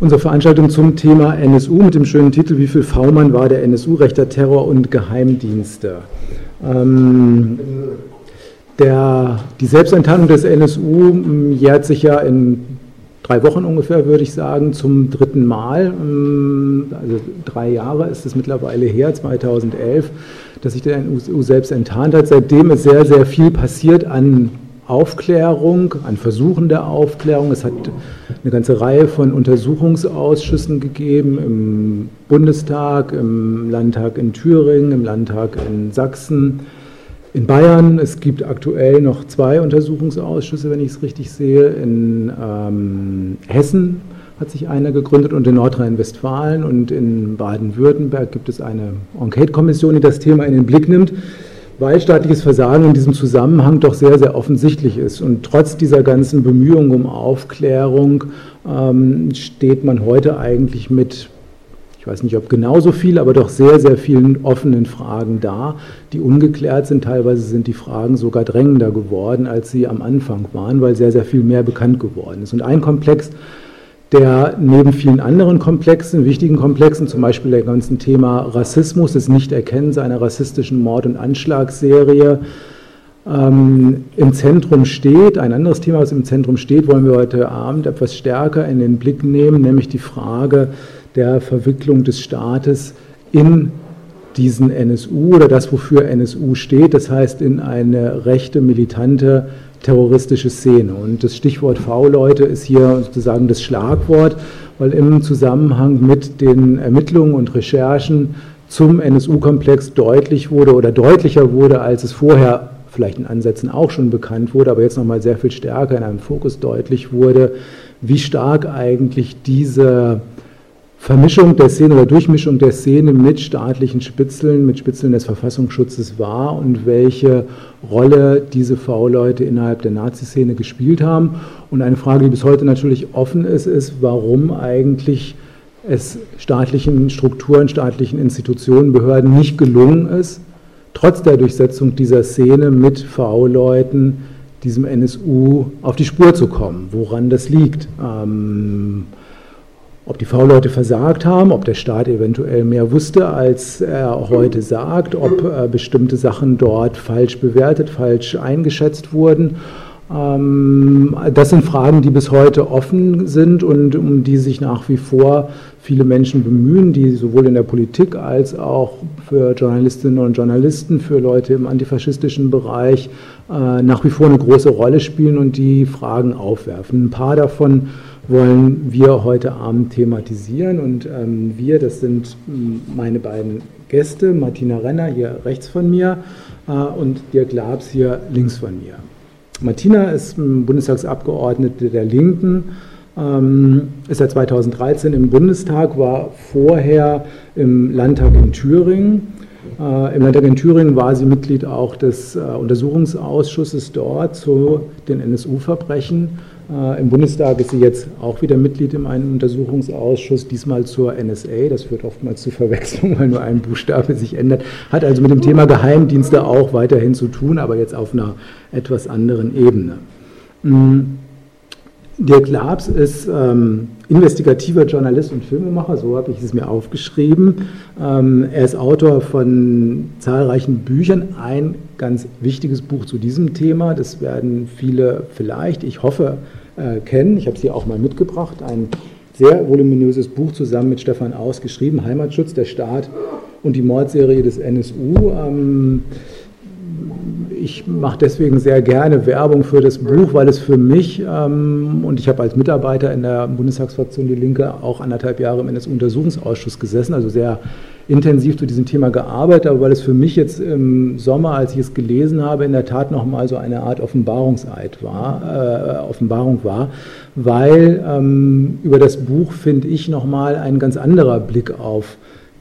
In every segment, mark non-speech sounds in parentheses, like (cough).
unsere Veranstaltung zum Thema NSU mit dem schönen Titel Wie viel V-Mann war der NSU, rechter Terror und Geheimdienste? Ähm, der, die Selbstenttarnung des NSU mm, jährt sich ja in drei Wochen ungefähr, würde ich sagen, zum dritten Mal. Mm, also drei Jahre ist es mittlerweile her, 2011, dass sich der NSU selbst enttarnt hat. Seitdem ist sehr, sehr viel passiert an Aufklärung, an Versuchen der Aufklärung. Es hat eine ganze Reihe von Untersuchungsausschüssen gegeben im Bundestag, im Landtag in Thüringen, im Landtag in Sachsen, in Bayern. Es gibt aktuell noch zwei Untersuchungsausschüsse, wenn ich es richtig sehe. In ähm, Hessen hat sich einer gegründet und in Nordrhein-Westfalen und in Baden-Württemberg gibt es eine Enquete-Kommission, die das Thema in den Blick nimmt weil staatliches Versagen in diesem Zusammenhang doch sehr, sehr offensichtlich ist. Und trotz dieser ganzen Bemühungen um Aufklärung ähm, steht man heute eigentlich mit, ich weiß nicht, ob genauso viel, aber doch sehr, sehr vielen offenen Fragen da, die ungeklärt sind. Teilweise sind die Fragen sogar drängender geworden, als sie am Anfang waren, weil sehr, sehr viel mehr bekannt geworden ist. Und ein Komplex, der neben vielen anderen Komplexen, wichtigen Komplexen, zum Beispiel der ganzen Thema Rassismus, des Nichterkennens einer rassistischen Mord- und Anschlagsserie, ähm, im Zentrum steht. Ein anderes Thema, was im Zentrum steht, wollen wir heute Abend etwas stärker in den Blick nehmen, nämlich die Frage der Verwicklung des Staates in diesen NSU oder das, wofür NSU steht, das heißt in eine rechte, militante terroristische Szene. Und das Stichwort V-Leute ist hier sozusagen das Schlagwort, weil im Zusammenhang mit den Ermittlungen und Recherchen zum NSU-Komplex deutlich wurde oder deutlicher wurde, als es vorher vielleicht in Ansätzen auch schon bekannt wurde, aber jetzt nochmal sehr viel stärker in einem Fokus deutlich wurde, wie stark eigentlich diese Vermischung der Szene oder Durchmischung der Szene mit staatlichen Spitzeln, mit Spitzeln des Verfassungsschutzes war und welche Rolle diese V-Leute innerhalb der Nazi-Szene gespielt haben. Und eine Frage, die bis heute natürlich offen ist, ist, warum eigentlich es staatlichen Strukturen, staatlichen Institutionen, Behörden nicht gelungen ist, trotz der Durchsetzung dieser Szene mit V-Leuten diesem NSU auf die Spur zu kommen, woran das liegt. Ähm, ob die V-Leute versagt haben, ob der Staat eventuell mehr wusste, als er heute sagt, ob äh, bestimmte Sachen dort falsch bewertet, falsch eingeschätzt wurden. Ähm, das sind Fragen, die bis heute offen sind und um die sich nach wie vor viele Menschen bemühen, die sowohl in der Politik als auch für Journalistinnen und Journalisten, für Leute im antifaschistischen Bereich äh, nach wie vor eine große Rolle spielen und die Fragen aufwerfen. Ein paar davon wollen wir heute Abend thematisieren. Und ähm, wir, das sind hm, meine beiden Gäste, Martina Renner hier rechts von mir äh, und Dirk Labs hier links von mir. Martina ist Bundestagsabgeordnete der Linken, ähm, ist seit 2013 im Bundestag, war vorher im Landtag in Thüringen. Äh, Im Landtag in Thüringen war sie Mitglied auch des äh, Untersuchungsausschusses dort zu den NSU-Verbrechen Im Bundestag ist sie jetzt auch wieder Mitglied in einem Untersuchungsausschuss, diesmal zur NSA. Das führt oftmals zu Verwechslung, (laughs) weil nur ein Buchstabe sich ändert. Hat also mit dem Thema Geheimdienste auch weiterhin zu tun, aber jetzt auf einer etwas anderen Ebene. Mm. Dirk Labs ist ähm, investigativer Journalist und Filmemacher, so habe ich es mir aufgeschrieben. Ähm, er ist Autor von zahlreichen Büchern. Ein ganz wichtiges Buch zu diesem Thema, das werden viele vielleicht, ich hoffe, äh, kennen. Ich habe es hier auch mal mitgebracht. Ein sehr voluminöses Buch zusammen mit Stefan Aus geschrieben, Heimatschutz, der Staat und die Mordserie des NSU. Ähm, ich mache deswegen sehr gerne Werbung für das Buch, weil es für mich, ähm, und ich habe als Mitarbeiter in der Bundestagsfraktion Die Linke auch anderthalb Jahre im NSU-Untersuchungsausschuss gesessen, also sehr intensiv zu diesem Thema gearbeitet, aber weil es für mich jetzt im Sommer, als ich es gelesen habe, in der Tat nochmal so eine Art Offenbarungseid war, äh, Offenbarung war, weil ähm, über das Buch, finde ich, nochmal ein ganz anderer Blick auf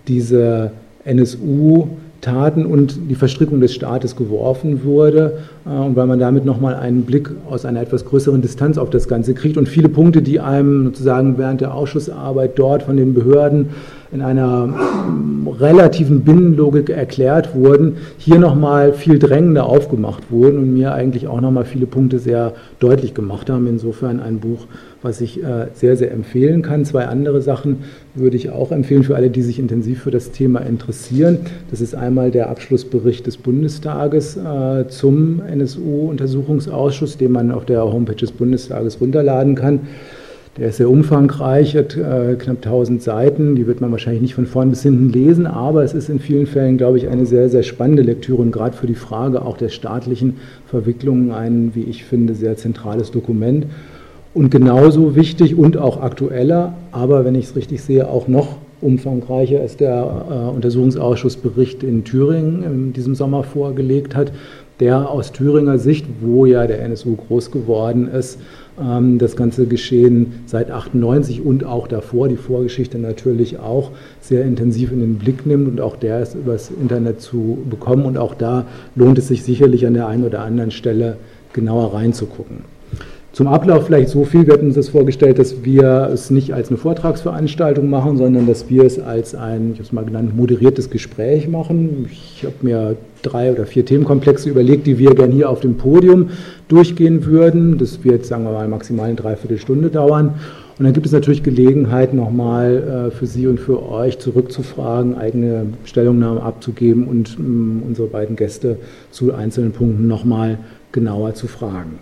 diese NSU- Taten und die Verstrickung des Staates geworfen wurde. äh, und weil man damit nochmal einen Blick aus einer etwas größeren Distanz auf das Ganze kriegt und viele Punkte, die einem sozusagen während der Ausschussarbeit dort von den Behörden in einer mm, relativen Binnenlogik erklärt wurden, hier nochmal viel drängender aufgemacht wurden und mir eigentlich auch nochmal viele Punkte sehr deutlich gemacht haben. Insofern ein Buch, was ich äh, sehr, sehr empfehlen kann. Zwei andere Sachen würde ich auch empfehlen für alle, die sich intensiv für das Thema interessieren. Das ist einmal der Abschlussbericht des Bundestages äh, zum NSU-Untersuchungsausschuss, den man auf der Homepage des Bundestages runterladen kann. Der ist sehr umfangreich, hat äh, knapp 1000 Seiten. Die wird man wahrscheinlich nicht von vorn bis hinten lesen, aber es ist in vielen Fällen, glaube ich, eine sehr, sehr spannende Lektüre und gerade für die Frage auch der staatlichen Verwicklungen ein, wie ich finde, sehr zentrales Dokument. Und genauso wichtig und auch aktueller, aber wenn ich es richtig sehe, auch noch umfangreicher ist der äh, Untersuchungsausschussbericht in Thüringen in diesem Sommer vorgelegt hat, der aus Thüringer Sicht, wo ja der NSU groß geworden ist, ähm, das ganze Geschehen seit 98 und auch davor, die Vorgeschichte natürlich auch, sehr intensiv in den Blick nimmt und auch der ist übers Internet zu bekommen und auch da lohnt es sich sicherlich an der einen oder anderen Stelle genauer reinzugucken. Zum Ablauf vielleicht so viel. Wir hatten uns das vorgestellt, dass wir es nicht als eine Vortragsveranstaltung machen, sondern dass wir es als ein, ich habe es mal genannt, moderiertes Gespräch machen. Ich habe mir drei oder vier Themenkomplexe überlegt, die wir gerne hier auf dem Podium durchgehen würden. Das wird, sagen wir mal, maximal eine Dreiviertelstunde dauern. Und dann gibt es natürlich Gelegenheit, nochmal äh, für Sie und für euch zurückzufragen, eigene Stellungnahmen abzugeben und ähm, unsere beiden Gäste zu einzelnen Punkten nochmal genauer zu fragen.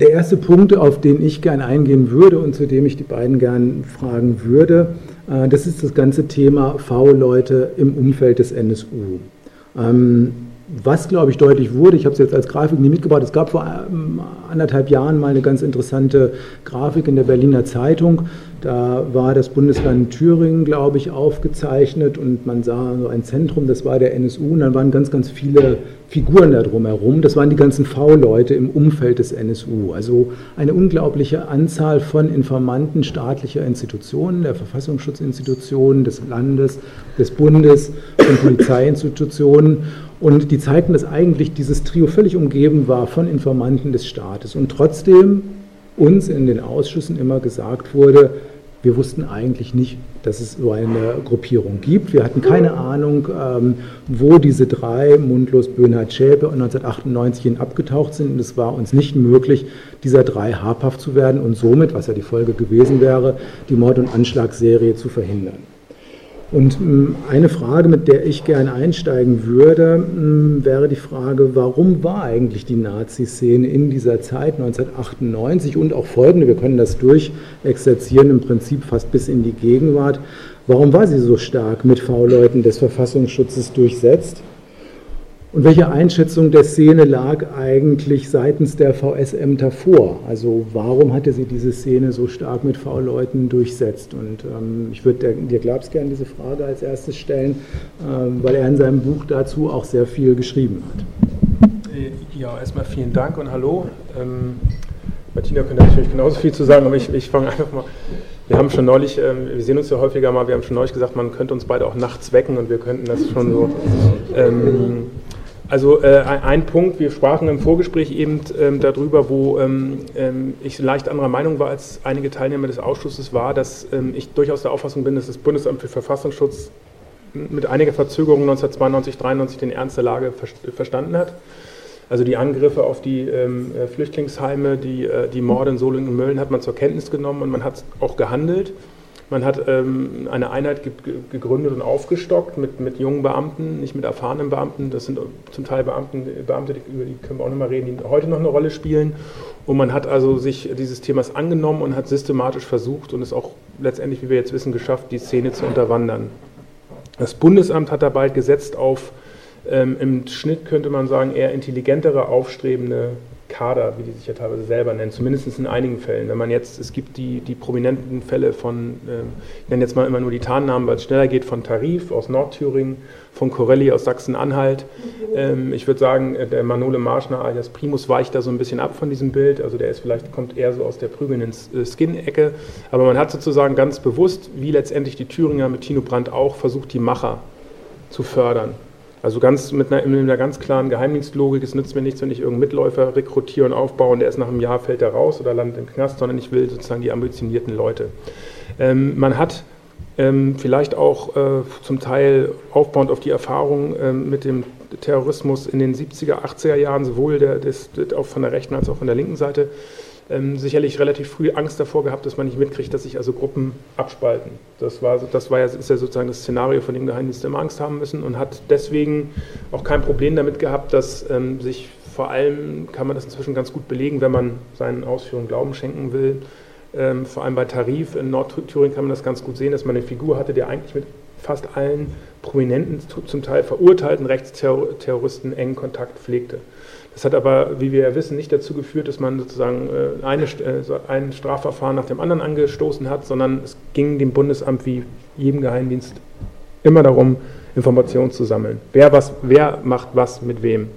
Der erste Punkt, auf den ich gerne eingehen würde und zu dem ich die beiden gerne fragen würde, äh, das ist das ganze Thema V-Leute im Umfeld des NSU. Ähm, was, glaube ich, deutlich wurde, ich habe es jetzt als Grafik nie mitgebracht, es gab vor ähm, anderthalb Jahren mal eine ganz interessante Grafik in der Berliner Zeitung. Da war das Bundesland Thüringen, glaube ich, aufgezeichnet und man sah so ein Zentrum, das war der NSU und dann waren ganz, ganz viele Figuren da drumherum. Das waren die ganzen V-Leute im Umfeld des NSU. Also eine unglaubliche Anzahl von Informanten staatlicher Institutionen, der Verfassungsschutzinstitutionen, des Landes, des Bundes, von Polizeiinstitutionen. Und die zeigten, dass eigentlich dieses Trio völlig umgeben war von Informanten des Staates. Und trotzdem uns in den Ausschüssen immer gesagt wurde, wir wussten eigentlich nicht, dass es so eine Gruppierung gibt. Wir hatten keine Ahnung, ähm, wo diese drei, Mundlos, Böhnhardt, Schäpe, 1998 hin abgetaucht sind. Und es war uns nicht möglich, dieser drei habhaft zu werden und somit, was ja die Folge gewesen wäre, die Mord- und Anschlagsserie zu verhindern. Und ähm, eine Frage, mit der ich gerne einsteigen würde, ähm, wäre die Frage, warum war eigentlich die Nazi-Szene in dieser Zeit 1998 und auch folgende, wir können das durchexerzieren, im Prinzip fast bis in die Gegenwart, warum war sie so stark mit V-Leuten des Verfassungsschutzes durchsetzt? Und welche Einschätzung der Szene lag eigentlich seitens der VS-Ämter vor? Also warum hatte sie diese Szene so stark mit V-Leuten durchsetzt? Und ähm, ich würde dir Glabs gerne diese Frage als erstes stellen, ähm, weil er in seinem Buch dazu auch sehr viel geschrieben hat. Ja, erstmal vielen Dank und hallo. Ähm, Martina könnte natürlich genauso viel zu sagen, aber ich, ich fange einfach mal. Wir haben schon neulich, ähm, wir sehen uns ja häufiger mal, wir haben schon neulich gesagt, man könnte uns beide auch nachts wecken und wir könnten das schon so. Ähm, also äh, ein Punkt, wir sprachen im Vorgespräch eben ähm, darüber, wo ähm, ähm, ich leicht anderer Meinung war als einige Teilnehmer des Ausschusses, war, dass ähm, ich durchaus der Auffassung bin, dass das Bundesamt für Verfassungsschutz mit einiger Verzögerung 1992, 1993 den Ernst der Lage ver verstanden hat. Also die Angriffe auf die ähm, äh, Flüchtlingsheime, die, äh, die Morde in Solingen und Mölln hat man zur Kenntnis genommen und man hat auch gehandelt. Man hat ähm, eine Einheit ge gegründet und aufgestockt mit, mit jungen Beamten, nicht mit erfahrenen Beamten. Das sind zum Teil Beamten, Beamte, über die können wir auch noch mal reden, die heute noch eine Rolle spielen. Und man hat also sich dieses Themas angenommen und hat systematisch versucht und es auch letztendlich, wie wir jetzt wissen, geschafft, die Szene zu unterwandern. Das Bundesamt hat dabei gesetzt auf ähm, im Schnitt, könnte man sagen, eher intelligentere, aufstrebende Kader, wie die sich ja teilweise selber nennen, zumindest in einigen Fällen. Wenn man jetzt, es gibt die, die prominenten Fälle von, ähm, ich nenne jetzt mal immer nur die Tarnnamen, weil es schneller geht, von Tarif aus Nordthüringen, von Corelli aus Sachsen-Anhalt. Ähm, ich würde sagen, äh, der Manole Marschner alias Primus weicht da so ein bisschen ab von diesem Bild. Also der ist vielleicht, kommt eher so aus der prügelnden äh, Skin-Ecke. Aber man hat sozusagen ganz bewusst, wie letztendlich die Thüringer mit Tino Brandt auch, versucht, die Macher zu fördern. Also ganz mit einer, mit einer, ganz klaren Geheimdienstlogik, es nützt mir nichts, wenn ich irgendeinen Mitläufer rekrutiere und aufbaue und der ist nach einem Jahr fällt er raus oder landet im Knast, sondern ich will sozusagen die ambitionierten Leute. Ähm, man hat ähm, vielleicht auch äh, zum Teil aufbauend auf die Erfahrung ähm, mit dem Terrorismus in den 70er, 80er Jahren, sowohl der, des, auch von der rechten als auch von der linken Seite, ähm, sicherlich relativ früh Angst davor gehabt, dass man nicht mitkriegt, dass sich also Gruppen abspalten. Das, war, das war ja, ist ja sozusagen das Szenario, von dem Geheimdienste immer Angst haben müssen und hat deswegen auch kein Problem damit gehabt, dass ähm, sich vor allem, kann man das inzwischen ganz gut belegen, wenn man seinen Ausführungen Glauben schenken will, ähm, vor allem bei Tarif in Nordthüringen kann man das ganz gut sehen, dass man eine Figur hatte, der eigentlich mit fast allen prominenten, zum Teil verurteilten Rechtsterroristen engen Kontakt pflegte. Das hat aber, wie wir ja wissen, nicht dazu geführt, dass man sozusagen äh, eine, äh, ein Strafverfahren nach dem anderen angestoßen hat, sondern es ging dem Bundesamt wie jedem Geheimdienst immer darum, Informationen zu sammeln. Wer, was, wer macht was mit wem?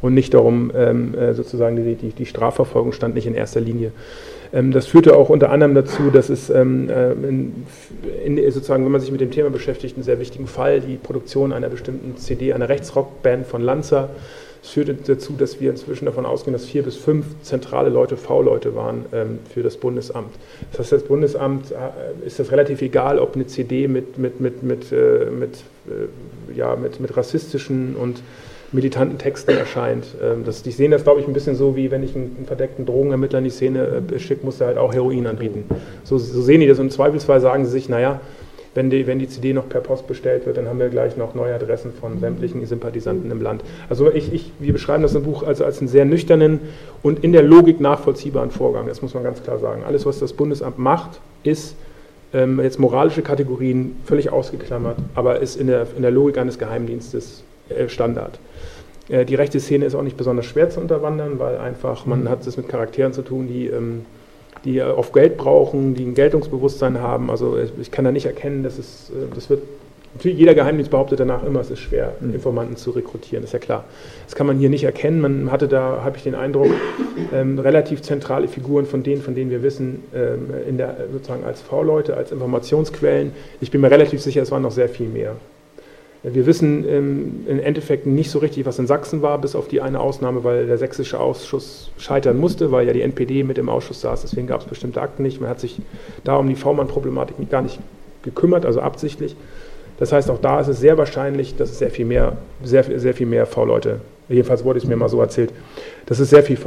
Und nicht darum, ähm, äh, sozusagen, die, die, die Strafverfolgung stand nicht in erster Linie. Ähm, das führte auch unter anderem dazu, dass es ähm, in, in, sozusagen, wenn man sich mit dem Thema beschäftigt, einen sehr wichtigen Fall, die Produktion einer bestimmten CD, einer Rechtsrockband von Lanza, das führte dazu, dass wir inzwischen davon ausgehen, dass vier bis fünf zentrale Leute V-Leute waren ähm, für das Bundesamt. Das heißt, das Bundesamt äh, ist das relativ egal, ob eine CD mit, mit, mit, mit, äh, mit, äh, ja, mit, mit rassistischen und militanten Texten erscheint. Ähm, das, die sehen das, glaube ich, ein bisschen so, wie wenn ich einen, einen verdeckten Drogenermittler in die Szene äh, schicke, muss er halt auch Heroin anbieten. So, so sehen die das und im Zweifelsfall sagen sie sich, naja, wenn die, wenn die CD noch per Post bestellt wird, dann haben wir gleich noch neue Adressen von sämtlichen Sympathisanten im Land. Also ich, ich, wir beschreiben das im Buch also als einen sehr nüchternen und in der Logik nachvollziehbaren Vorgang. Das muss man ganz klar sagen. Alles, was das Bundesamt macht, ist ähm, jetzt moralische Kategorien völlig ausgeklammert, aber ist in der, in der Logik eines Geheimdienstes äh, Standard. Äh, die rechte Szene ist auch nicht besonders schwer zu unterwandern, weil einfach man hat es mit Charakteren zu tun, die ähm, die auf Geld brauchen, die ein Geltungsbewusstsein haben. Also ich kann da nicht erkennen, dass es, äh, das wird, natürlich jeder Geheimdienst behauptet danach immer, es ist schwer, mhm. Informanten zu rekrutieren, ist ja klar. Das kann man hier nicht erkennen. Man hatte da, habe ich den Eindruck, ähm, relativ zentrale Figuren von denen, von denen wir wissen, ähm, in der, sozusagen als V-Leute, als Informationsquellen. Ich bin mir relativ sicher, es waren noch sehr viel mehr. Wir wissen ähm, im Endeffekt nicht so richtig, was in Sachsen war, bis auf die eine Ausnahme, weil der sächsische Ausschuss scheitern musste, weil ja die NPD mit im Ausschuss saß, deswegen gab es bestimmte Akten nicht. Man hat sich da um die V-Mann-Problematik gar nicht gekümmert, also absichtlich. Das heißt, auch da ist es sehr wahrscheinlich, dass es sehr viel mehr, sehr, sehr viel mehr V-Leute, jedenfalls wurde es mir mal so erzählt, dass es sehr viel,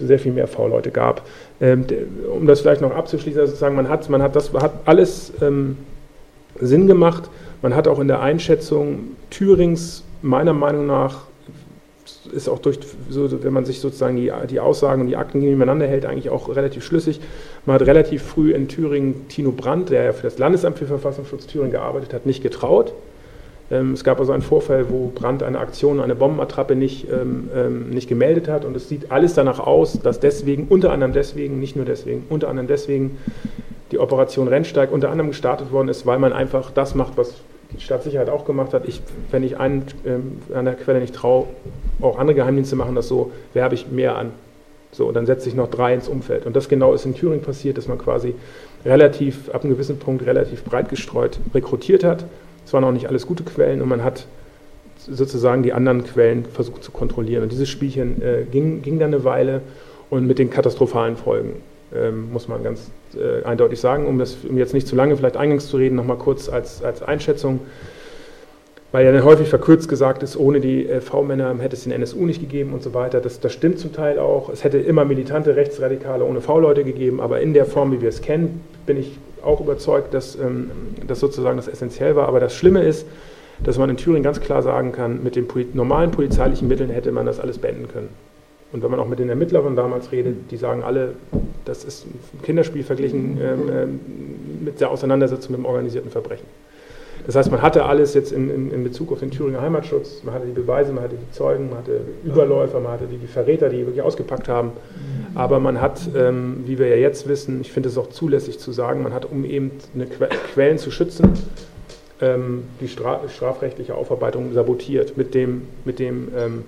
sehr viel mehr V-Leute gab. Ähm, um das vielleicht noch abzuschließen, also sozusagen, man hat, man hat das hat alles ähm, Sinn gemacht man hat auch in der Einschätzung Thürings meiner Meinung nach ist auch durch, so, wenn man sich sozusagen die, die Aussagen und die Akten nebeneinander hält, eigentlich auch relativ schlüssig. Man hat relativ früh in Thüringen Tino Brandt, der ja für das Landesamt für Verfassungsschutz Thüringen gearbeitet hat, nicht getraut. Ähm, es gab also einen Vorfall, wo Brandt eine Aktion, eine Bombenattrappe nicht, ähm, ähm, nicht gemeldet hat und es sieht alles danach aus, dass deswegen, unter anderem deswegen, nicht nur deswegen, unter anderem deswegen die Operation Rennsteig unter anderem gestartet worden ist, weil man einfach das macht, was Staatssicherheit auch gemacht hat. Ich, wenn ich einen, an der Quelle nicht traue, auch andere Geheimdienste machen das so, werbe ich mehr an. So, und dann setze ich noch drei ins Umfeld. Und das genau ist in Thüringen passiert, dass man quasi relativ, ab einem gewissen Punkt relativ breit gestreut rekrutiert hat. Es waren auch nicht alles gute Quellen und man hat sozusagen die anderen Quellen versucht zu kontrollieren. Und dieses Spielchen äh, ging, ging dann eine Weile und mit den katastrophalen Folgen, ähm, muss man ganz äh, eindeutig sagen, um, das, um jetzt nicht zu lange vielleicht eingangs zu reden, nochmal kurz als, als Einschätzung. Weil ja dann häufig verkürzt gesagt ist, ohne die äh, V-Männer hätte es den NSU nicht gegeben und so weiter. Das, das stimmt zum Teil auch. Es hätte immer militante Rechtsradikale ohne V-Leute gegeben, aber in der Form, wie wir es kennen, bin ich auch überzeugt, dass ähm, das sozusagen das essentiell war. Aber das Schlimme ist, dass man in Thüringen ganz klar sagen kann, mit den normalen polizeilichen Mitteln hätte man das alles beenden können. Und wenn man auch mit den Ermittlern damals redet, die sagen alle, das ist ein Kinderspiel verglichen ähm, ähm, mit der Auseinandersetzung mit dem organisierten Verbrechen. Das heißt, man hatte alles jetzt in, in, in, Bezug auf den Thüringer Heimatschutz, man hatte die Beweise, man hatte die Zeugen, man hatte Überläufer, man hatte die, die Verräter, die wirklich ausgepackt haben. Aber man hat, ähm, wie wir ja jetzt wissen, ich finde es auch zulässig zu sagen, man hat, um eben eine que Quellen zu schützen, ähm, die stra strafrechtliche Aufarbeitung sabotiert mit dem, mit dem ähm,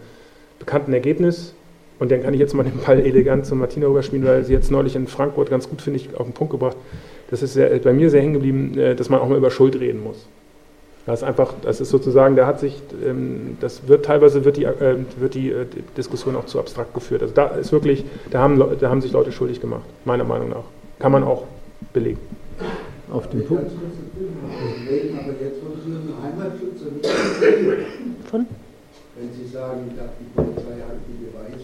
bekannten Ergebnis. Und dann kann ich jetzt mal den Ball elegant zu Martina rüberspielen, weil sie jetzt neulich in Frankfurt ganz gut, finde ich, auf den Punkt gebracht. Das ist sehr, bei mir sehr hängen geblieben, äh, dass man auch mal über Schuld reden muss. Das ist einfach, das ist sozusagen, da hat sich, ähm, das wird teilweise wird die, äh, wird die äh, Diskussion auch zu abstrakt geführt. Also da ist wirklich, da haben, da haben sich Leute schuldig gemacht, meiner Meinung nach. Kann man auch belegen. Auf den Punkt. Von? Wenn Sie sagen, die Polizei hat die.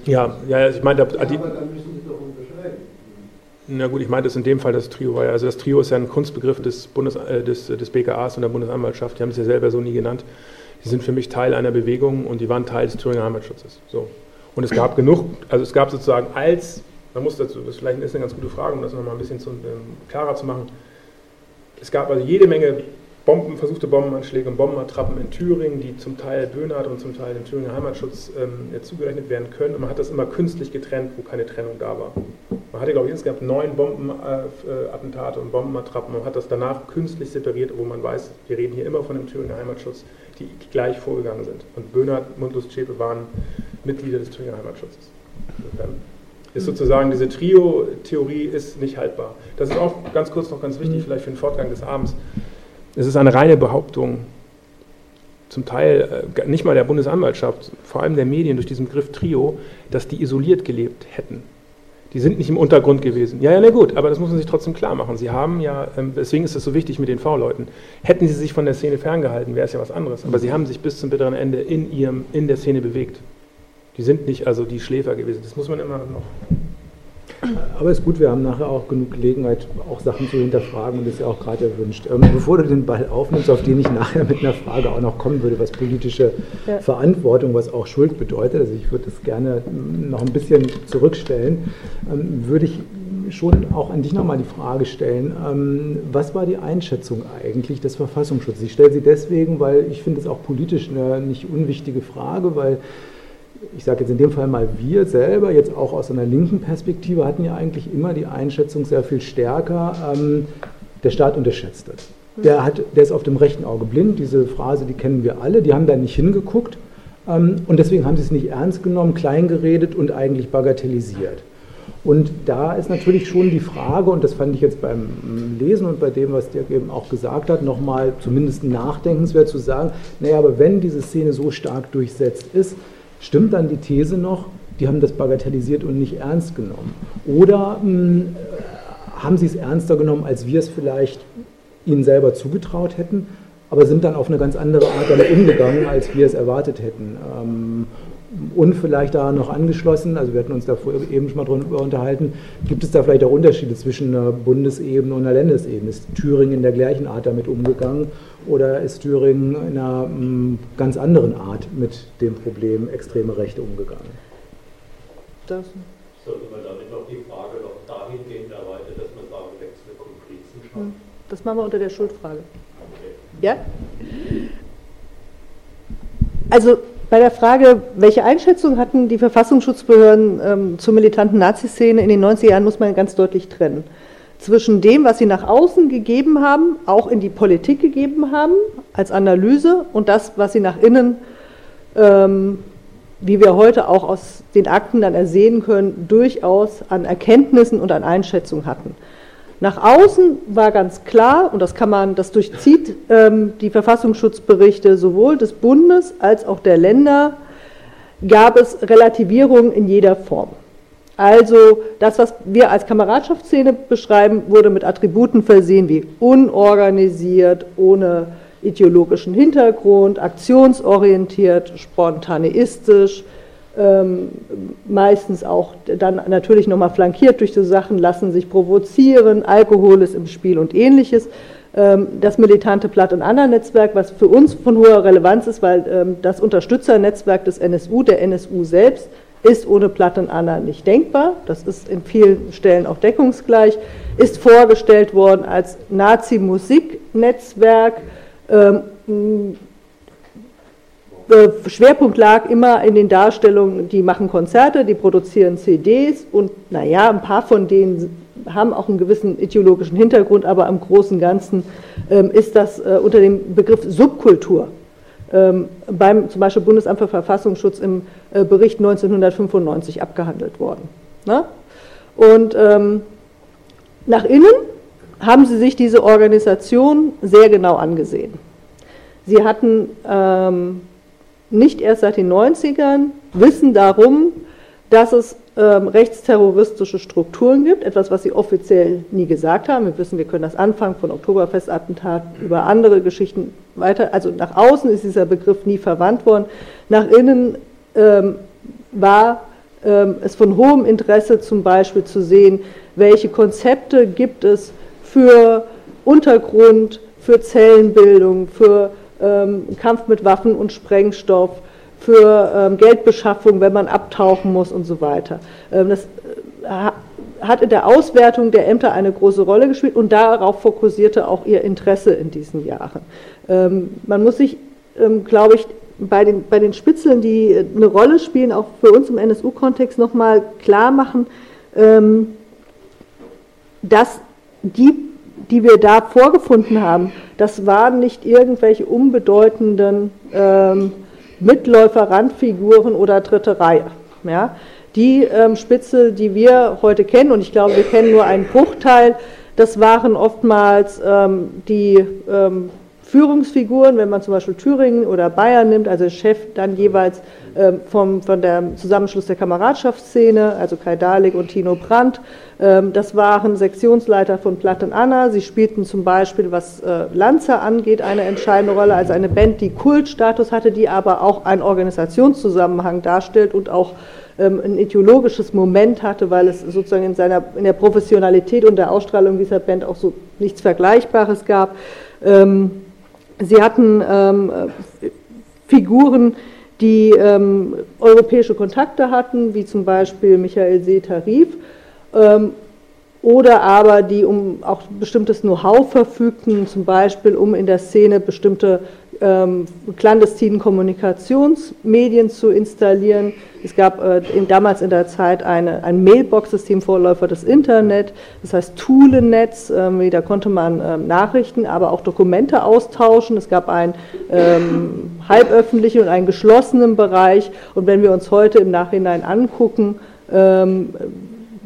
Ja, ja, ich meine, ja, Sie doch unterscheiden. Na gut, ich meinte es in dem Fall das Trio war ja, also das Trio ist ja ein Kunstbegriff des, Bundes, äh, des, des BKAs und der Bundesanwaltschaft, die haben es ja selber so nie genannt. Die sind für mich Teil einer Bewegung und die waren Teil des Thüringer Heimatschutzes. So. Und es gab genug, also es gab sozusagen als, man muss dazu, das vielleicht ist eine ganz gute Frage, um das nochmal ein bisschen zu, ähm, klarer zu machen, es gab also jede Menge Bomben, versuchte Bombenanschläge und Bombenattrappen in Thüringen, die zum Teil Böhnhardt und zum Teil dem Thüringer Heimatschutz ähm, zugerechnet werden können. Und man hat das immer künstlich getrennt, wo keine Trennung da war. Man hatte, glaube ich, insgesamt neun Bombenattentate und Bombenattrappen. Man hat das danach künstlich separiert, wo man weiß, wir reden hier immer von dem Thüringer Heimatschutz, die gleich vorgegangen sind. Und Böhnhardt, Mundus, Zschäpe waren Mitglieder des Thüringer Heimatschutzes. Ist sozusagen diese Trio-Theorie ist nicht haltbar. Das ist auch ganz kurz noch ganz wichtig, vielleicht für den Fortgang des Abends. Es ist eine reine Behauptung, zum Teil äh, nicht mal der Bundesanwaltschaft, vor allem der Medien durch diesen Begriff Trio, dass die isoliert gelebt hätten. Die sind nicht im Untergrund gewesen. Ja, ja, na gut, aber das muss man sich trotzdem klar machen. Sie haben ja, ähm, deswegen ist es so wichtig mit den V-Leuten. Hätten sie sich von der Szene ferngehalten, wäre es ja was anderes. Aber sie haben sich bis zum bitteren Ende in, ihrem, in der Szene bewegt. Die sind nicht also die Schläfer gewesen. Das muss man immer noch aber ist gut, wir haben nachher auch genug Gelegenheit, auch Sachen zu hinterfragen und das ist ja auch gerade erwünscht. Ähm, bevor du den Ball aufnimmst, auf den ich nachher mit einer Frage auch noch kommen würde, was politische ja. Verantwortung, was auch Schuld bedeutet, also ich würde das gerne noch ein bisschen zurückstellen, ähm, würde ich schon auch an dich nochmal die Frage stellen, ähm, was war die Einschätzung eigentlich des Verfassungsschutzes? Ich stelle sie deswegen, weil ich finde es auch politisch eine nicht unwichtige Frage, weil ich sage jetzt in dem Fall mal wir selber, jetzt auch aus einer linken Perspektive, hatten ja eigentlich immer die Einschätzung sehr viel stärker, ähm, der Staat unterschätzt das. Der, hat, der ist auf dem rechten Auge blind, diese Phrase, die kennen wir alle, die haben da nicht hingeguckt ähm, und deswegen haben sie es nicht ernst genommen, kleingeredet und eigentlich bagatellisiert. Und da ist natürlich schon die Frage, und das fand ich jetzt beim Lesen und bei dem, was Dirk eben auch gesagt hat, nochmal zumindest nachdenkenswert zu sagen, naja, aber wenn diese Szene so stark durchsetzt ist, Stimmt dann die These noch, die haben das bagatellisiert und nicht ernst genommen? Oder mh, hm, haben sie es ernster genommen, als wir es vielleicht ihnen selber zugetraut hätten, aber sind dann auf eine ganz andere Art damit umgegangen, als wir es erwartet hätten? Ähm, und vielleicht da noch angeschlossen, also wir hatten uns da eben schon mal drüber unterhalten, gibt es da vielleicht auch Unterschiede zwischen einer Bundesebene und einer Landesebene? Ist Thüringen in der gleichen Art damit umgegangen oder ist Thüringen in einer mm, ganz anderen Art mit dem Problem extreme Rechte umgegangen? Das sollte man damit noch die Frage noch dahingehend erweitern, dass man sagen, Wechsel Komplizen schafft? Hm, das machen wir unter der Schuldfrage. Okay. Ja? Also bei der Frage, welche Einschätzung hatten die Verfassungsschutzbehörden ähm, zur militanten Nazi-Szene in den 90er Jahren, muss man ganz deutlich trennen. Zwischen dem, was sie nach außen gegeben haben, auch in die Politik gegeben haben, als Analyse, und das, was sie nach innen, ähm, wie wir heute auch aus den Akten dann ersehen können, durchaus an Erkenntnissen und an Einschätzungen hatten. Nach außen war ganz klar, und das kann man, das durchzieht ähm, die Verfassungsschutzberichte sowohl des Bundes als auch der Länder, gab es Relativierung in jeder Form. Also das, was wir als Kameradschaftsszene beschreiben, wurde mit Attributen versehen wie unorganisiert, ohne ideologischen Hintergrund, aktionsorientiert, spontaneistisch, ähm, meistens auch dann natürlich nochmal flankiert durch so Sachen, lassen sich provozieren, Alkohol ist im Spiel und ähnliches. Ähm, das militante Platt- und Anna-Netzwerk, was für uns von hoher Relevanz ist, weil ähm, das Unterstützernetzwerk des NSU, der NSU selbst, ist ohne Platt und Anna nicht denkbar. Das ist in vielen Stellen auch deckungsgleich. Ist vorgestellt worden als Nazi-Musiknetzwerk Ähm, äh, Schwerpunkt lag immer in den Darstellungen, die machen Konzerte, die produzieren CDs und naja, ein paar von denen haben auch einen gewissen ideologischen Hintergrund, aber im Großen Ganzen ähm, ist das äh, unter dem Begriff Subkultur ähm, beim zum Beispiel Bundesamt für Verfassungsschutz im äh, Bericht 1995 abgehandelt worden. Ne? Und ähm, nach innen haben sie sich diese Organisation sehr genau angesehen. Sie hatten ähm, nicht erst seit den 90ern Wissen darum, dass es ähm, rechtsterroristische Strukturen gibt, etwas, was sie offiziell nie gesagt haben. Wir wissen, wir können das anfangen von Oktoberfestattentaten über andere Geschichten weiter. Also nach außen ist dieser Begriff nie verwandt worden. Nach innen ähm, war ähm, es von hohem Interesse zum Beispiel zu sehen, welche Konzepte gibt es für Untergrund, für Zellenbildung, für ähm, Kampf mit Waffen und Sprengstoff, für ähm, Geldbeschaffung, wenn man abtauchen muss und so weiter. Ähm, das äh, hat in der Auswertung der Ämter eine große Rolle gespielt und darauf fokussierte auch ihr Interesse in diesen Jahren. Ähm, man muss sich, ähm, glaube ich, bei den, bei den Spitzeln, die äh, eine Rolle spielen, auch für uns im NSU-Kontext nochmal klar machen, ähm, dass die, die wir da vorgefunden haben, das waren nicht irgendwelche unbedeutenden ähm, Mitläufer, Randfiguren oder dritte Reihe. Ja? Die ähm, Spitzel, die wir heute kennen, und ich glaube, wir kennen nur einen Bruchteil, das waren oftmals ähm, die ähm, Führungsfiguren, wenn man zum Beispiel Thüringen oder Bayern nimmt, also Chef dann jeweils ähm, vom von der Zusammenschluss der Kameradschaftsszene, also Kai Dalik und Tino Brandt. Ähm, das waren Sektionsleiter von Platt und Anna. Sie spielten zum Beispiel, was äh, Lanza angeht, eine entscheidende Rolle, also eine Band, die Kultstatus hatte, die aber auch einen Organisationszusammenhang darstellt und auch ähm, ein ideologisches Moment hatte, weil es sozusagen in, seiner, in der Professionalität und der Ausstrahlung dieser Band auch so nichts Vergleichbares gab. Sie hatten ähm, Figuren, die ähm, europäische Kontakte hatten, wie zum Beispiel Michael See-Tarif, ähm, oder aber die um auch bestimmtes Know-how verfügten, zum Beispiel um in der Szene bestimmte ähm, clandestinen Kommunikationsmedien zu installieren. Es gab äh, in, damals in der Zeit eine, ein Mailbox-System, Vorläufer des Internet, das heißt Toolenetz, ähm, da konnte man ähm, Nachrichten, aber auch Dokumente austauschen. Es gab einen ähm, halböffentlichen und einen geschlossenen Bereich. Und wenn wir uns heute im Nachhinein angucken, ähm,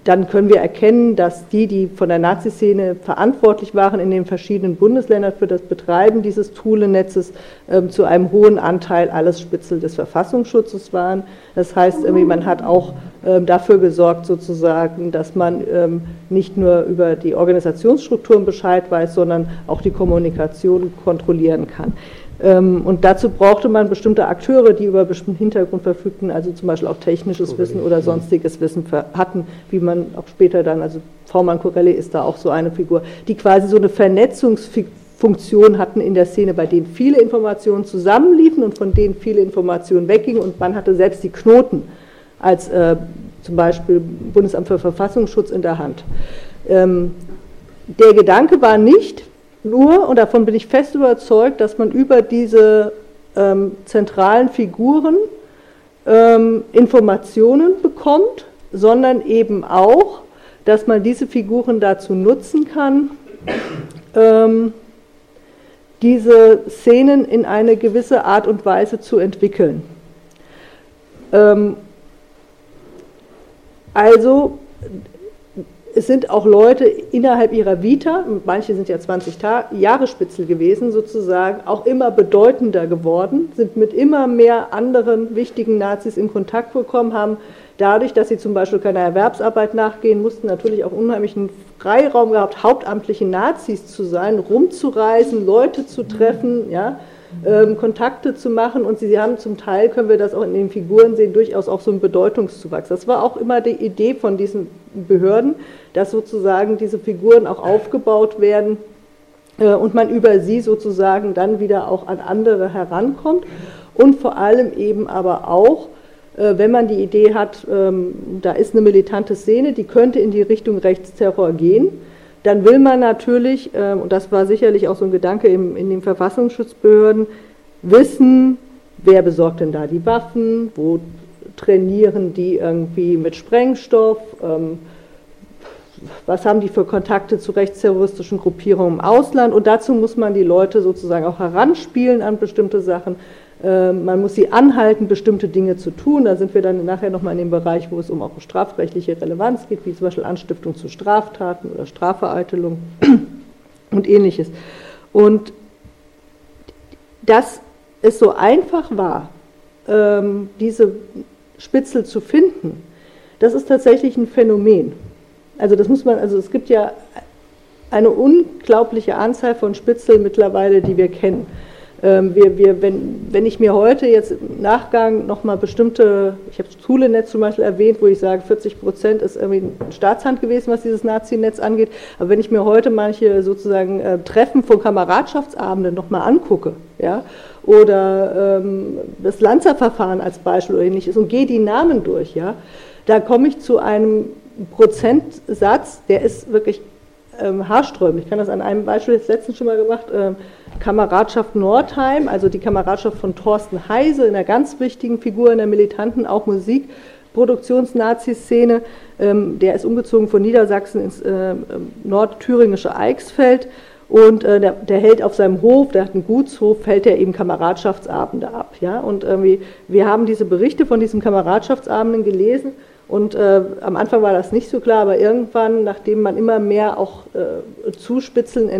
dann können wir erkennen, dass die, die von der Nazi-Szene verantwortlich waren in den verschiedenen Bundesländern für das Betreiben dieses Toolenetzes, ähm, zu einem hohen Anteil alles Spitzel des Verfassungsschutzes waren. Das heißt, man hat auch ähm, dafür gesorgt, sozusagen, dass man ähm, nicht nur über die Organisationsstrukturen Bescheid weiß, sondern auch die Kommunikation kontrollieren kann. Ähm, und dazu brauchte man bestimmte Akteure, die über bestimmten Hintergrund verfügten, also zum Beispiel auch technisches Wissen oder sonstiges Wissen hatten, wie man auch später dann, also V-Mann Corelli ist da auch so eine Figur, die quasi so eine Vernetzungsfunktion hatten in der Szene, bei denen viele Informationen zusammenliefen und von denen viele Informationen weggingen und man hatte selbst die Knoten als äh, zum Beispiel Bundesamt für Verfassungsschutz in der Hand. Ähm, der Gedanke war nicht, nur, und davon bin ich fest überzeugt, dass man über diese ähm, zentralen Figuren ähm, Informationen bekommt, sondern eben auch, dass man diese Figuren dazu nutzen kann, ähm, diese Szenen in eine gewisse Art und Weise zu entwickeln. Ähm, also es sind auch Leute innerhalb ihrer Vita, manche sind ja 20 Jahre Spitzel gewesen sozusagen, auch immer bedeutender geworden, sind mit immer mehr anderen wichtigen Nazis in Kontakt gekommen, haben dadurch, dass sie zum Beispiel keiner Erwerbsarbeit nachgehen mussten, natürlich auch unheimlichen Freiraum gehabt, hauptamtliche Nazis zu sein, rumzureisen, Leute zu treffen, ja, ähm, Kontakte zu machen. Und sie, haben zum Teil, können wir das auch in den Figuren sehen, durchaus auch so einen Bedeutungszuwachs. Das war auch immer die Idee von diesen Behörden, dass sozusagen diese Figuren auch aufgebaut werden äh, und man über sie sozusagen dann wieder auch an andere herankommt. Und vor allem eben aber auch, äh, wenn man die Idee hat, ähm, da ist eine militante Szene, die könnte in die Richtung Rechtsterror gehen, dann will man natürlich, ähm, und das war sicherlich auch so ein Gedanke in, den Verfassungsschutzbehörden, wissen, wer besorgt denn da die Waffen, wo trainieren die irgendwie mit Sprengstoff, ähm, was haben die für Kontakte zu rechtsterroristischen Gruppierungen im Ausland und dazu muss man die Leute sozusagen auch heranspielen an bestimmte Sachen. Ähm, man muss sie anhalten, bestimmte Dinge zu tun. Da sind wir dann nachher nochmal in dem Bereich, wo es um auch strafrechtliche Relevanz geht, wie zum Beispiel Anstiftung zu Straftaten oder Strafvereitelung (clears throat) und ähnliches. Und dass es so einfach war, ähm, diese Spitzel zu finden, das ist tatsächlich ein Phänomen. Also das muss man, also es gibt ja eine unglaubliche Anzahl von Spitzeln mittlerweile, die wir kennen. Ähm, wir, wir, wenn, wenn ich mir heute jetzt im Nachgang nochmal bestimmte, ich habe Schule-Netz zum Beispiel erwähnt, wo ich sage, 40 Prozent ist irgendwie Staatshand gewesen, was dieses Nazi-Netz angeht, aber wenn ich mir heute manche sozusagen äh, Treffen von Kameradschaftsabenden nochmal angucke, ja, oder ähm, das Lanzerverfahren als Beispiel oder ähnliches und gehe die Namen durch, ja, da komme ich zu einem Prozentsatz, der ist wirklich ähm, haarsträubend. Ich kann das an einem Beispiel jetzt letztens schon mal gemacht. Ähm, Kameradschaft Nordheim, also die Kameradschaft von Thorsten Heise, einer ganz wichtigen Figur in der militanten, auch Musikproduktions-Nazi-Szene. Ähm, der ist umgezogen von Niedersachsen ins äh, nordthüringische Eichsfeld und äh, der, der, hält auf seinem Hof, der hat einen Gutshof, hält er eben Kameradschaftsabende ab. Ja? Und irgendwie, wir haben diese Berichte von diesen Kameradschaftsabenden gelesen und äh, am Anfang war das nicht so klar, aber irgendwann, nachdem man immer mehr auch äh, Zuspitzeln